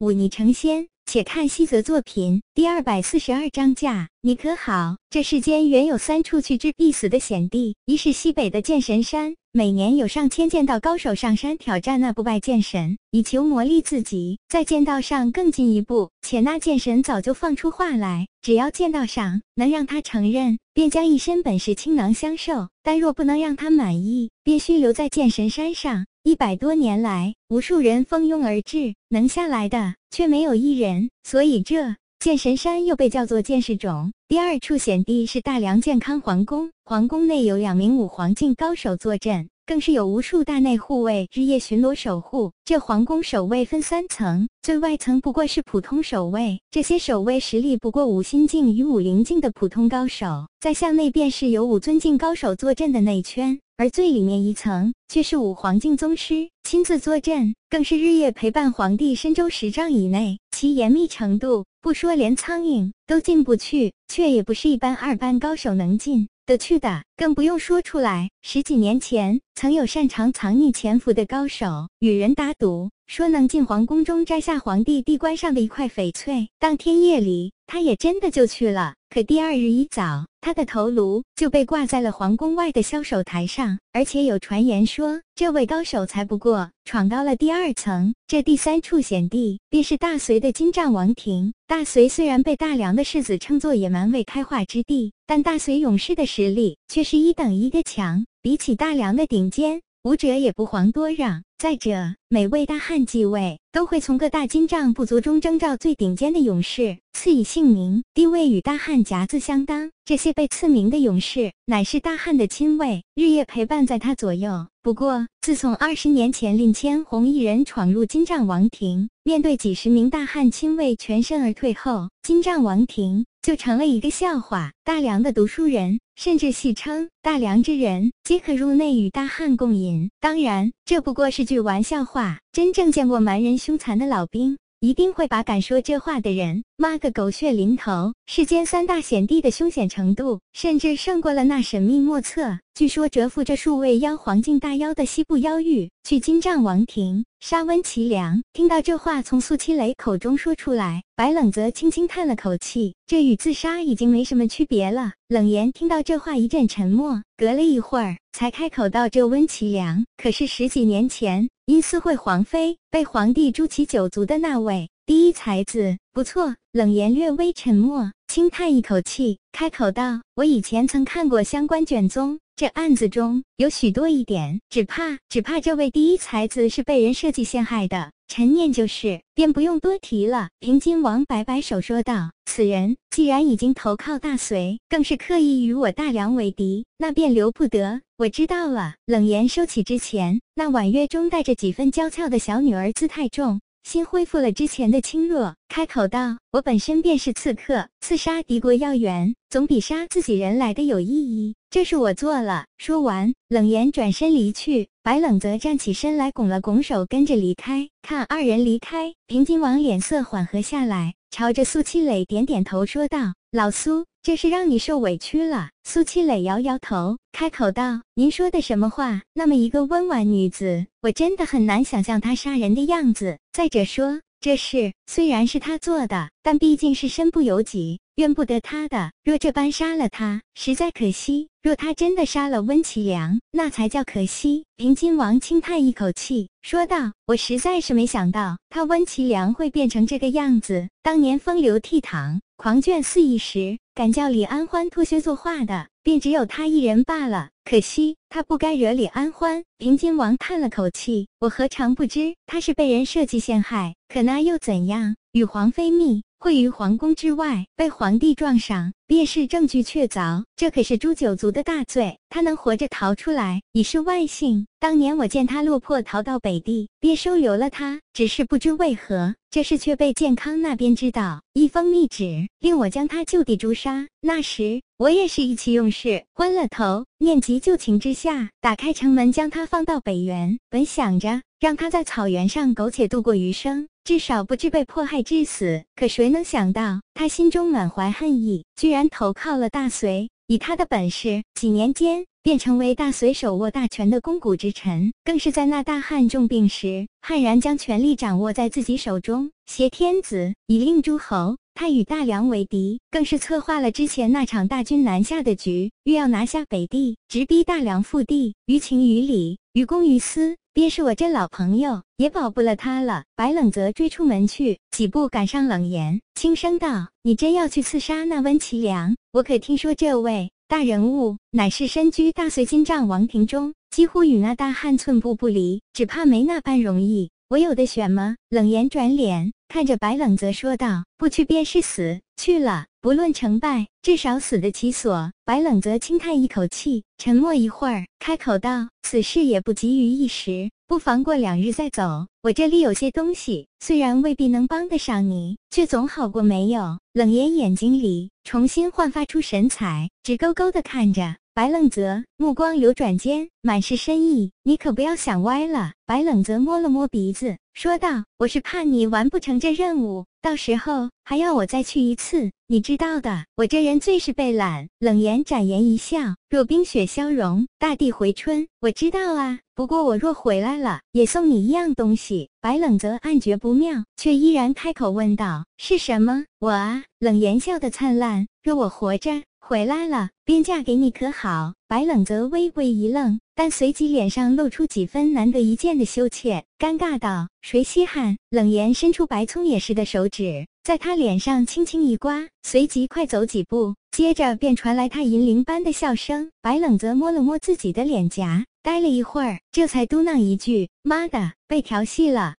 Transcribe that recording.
舞霓成仙。且看西泽作品第二百四十二章架，你可好？这世间原有三处去之必死的险地，一是西北的剑神山，每年有上千剑道高手上山挑战那不败剑神，以求磨砺自己，在剑道上更进一步。且那剑神早就放出话来，只要剑道上能让他承认，便将一身本事倾囊相授；但若不能让他满意，便须留在剑神山上。一百多年来，无数人蜂拥而至，能下来的却没有一人。所以这剑神山又被叫做剑士冢。第二处险地是大梁健康皇宫，皇宫内有两名武皇境高手坐镇。更是有无数大内护卫日夜巡逻守护。这皇宫守卫分三层，最外层不过是普通守卫，这些守卫实力不过五星境与五灵境的普通高手。再向内便是有五尊境高手坐镇的内圈，而最里面一层却是五皇境宗师亲自坐镇，更是日夜陪伴皇帝身周十丈以内。其严密程度，不说连苍蝇都进不去，却也不是一般二般高手能进。得去的更不用说出来。十几年前，曾有擅长藏匿潜伏的高手与人打赌，说能进皇宫中摘下皇帝帝冠上的一块翡翠。当天夜里，他也真的就去了。可第二日一早，他的头颅就被挂在了皇宫外的销售台上，而且有传言说，这位高手才不过闯到了第二层。这第三处险地，便是大隋的金帐王庭。大隋虽然被大梁的世子称作野蛮未开化之地，但大隋勇士的实力却是一等一的强，比起大梁的顶尖。武者也不遑多让。再者，每位大汉继位，都会从各大金帐部族中征召最顶尖的勇士，赐以姓名，地位与大汉甲字相当。这些被赐名的勇士，乃是大汉的亲卫，日夜陪伴在他左右。不过，自从二十年前令千红一人闯入金帐王庭，面对几十名大汉亲卫全身而退后，金帐王庭就成了一个笑话。大梁的读书人。甚至戏称大梁之人皆可入内与大汉共饮。当然，这不过是句玩笑话。真正见过蛮人凶残的老兵，一定会把敢说这话的人骂个狗血淋头。世间三大险地的凶险程度，甚至胜过了那神秘莫测。据说蛰伏着数位妖黄境大妖的西部妖域，去金帐王庭杀温其良。听到这话从苏七雷口中说出来，白冷则轻轻叹了口气，这与自杀已经没什么区别了。冷言听到这话，一阵沉默，隔了一会儿才开口道：“这温其良可是十几年前因私会皇妃，被皇帝诛其九族的那位第一才子。”不错。冷言略微沉默，轻叹一口气，开口道：“我以前曾看过相关卷宗。”这案子中有许多疑点，只怕只怕这位第一才子是被人设计陷害的。陈念就是，便不用多提了。平津王摆摆手说道：“此人既然已经投靠大隋，更是刻意与我大梁为敌，那便留不得。我知道了。”冷言收起之前那婉约中带着几分娇俏的小女儿姿态中。心恢复了之前的轻弱，开口道：“我本身便是刺客，刺杀敌国要员，总比杀自己人来的有意义。这是我做了。”说完，冷言转身离去。白冷则站起身来，拱了拱手，跟着离开。看二人离开，平津王脸色缓和下来，朝着苏七磊点点头，说道：“老苏。”这是让你受委屈了。苏七磊摇摇头，开口道：“您说的什么话？那么一个温婉女子，我真的很难想象她杀人的样子。再者说，这事虽然是他做的，但毕竟是身不由己，怨不得他的。若这般杀了他，实在可惜。若他真的杀了温其良，那才叫可惜。”平津王轻叹一口气，说道：“我实在是没想到，他温其良会变成这个样子。当年风流倜傥。”狂卷肆意时，敢叫李安欢脱靴作画的，便只有他一人罢了。可惜他不该惹李安欢。平津王叹了口气：“我何尝不知他是被人设计陷害？可那又怎样？与皇妃密会于皇宫之外，被皇帝撞上，便是证据确凿。这可是诛九族的大罪。他能活着逃出来，已是万幸。当年我见他落魄逃到北地，便收留了他。只是不知为何。”这事却被健康那边知道，一封密旨令我将他就地诛杀。那时我也是意气用事，昏了头，念及旧情之下，打开城门将他放到北原。本想着让他在草原上苟且度过余生，至少不致被迫害致死。可谁能想到，他心中满怀恨意，居然投靠了大隋。以他的本事，几年间便成为大隋手握大权的肱骨之臣，更是在那大汉重病时，悍然将权力掌握在自己手中，挟天子以令诸侯。他与大梁为敌，更是策划了之前那场大军南下的局，欲要拿下北地，直逼大梁腹地。于情于理，于公于私，爹是我这老朋友，也保不了他了。白冷泽追出门去，几步赶上冷言，轻声道：“你真要去刺杀那温其良？我可听说这位大人物，乃是身居大隋金帐王庭中，几乎与那大汉寸步不离，只怕没那般容易。我有的选吗？”冷言转脸。看着白冷泽说道：“不去便是死，去了不论成败，至少死得其所。”白冷泽轻叹一口气，沉默一会儿，开口道：“此事也不急于一时，不妨过两日再走。我这里有些东西，虽然未必能帮得上你，却总好过没有。”冷言眼睛里重新焕发出神采，直勾勾地看着。白冷泽目光流转间，满是深意。你可不要想歪了。白冷泽摸了摸鼻子，说道：“我是怕你完不成这任务，到时候还要我再去一次。你知道的，我这人最是被懒。”冷言展颜一笑：“若冰雪消融，大地回春。我知道啊。不过我若回来了，也送你一样东西。”白冷泽暗觉不妙，却依然开口问道：“是什么？”我啊。冷言笑得灿烂：“若我活着。”回来了，便嫁给你可好？白冷泽微微一愣，但随即脸上露出几分难得一见的羞怯，尴尬道：“谁稀罕？”冷言伸出白葱也似的手指，在他脸上轻轻一刮，随即快走几步，接着便传来他银铃般的笑声。白冷泽摸了摸自己的脸颊，呆了一会儿，这才嘟囔一句：“妈的，被调戏了。”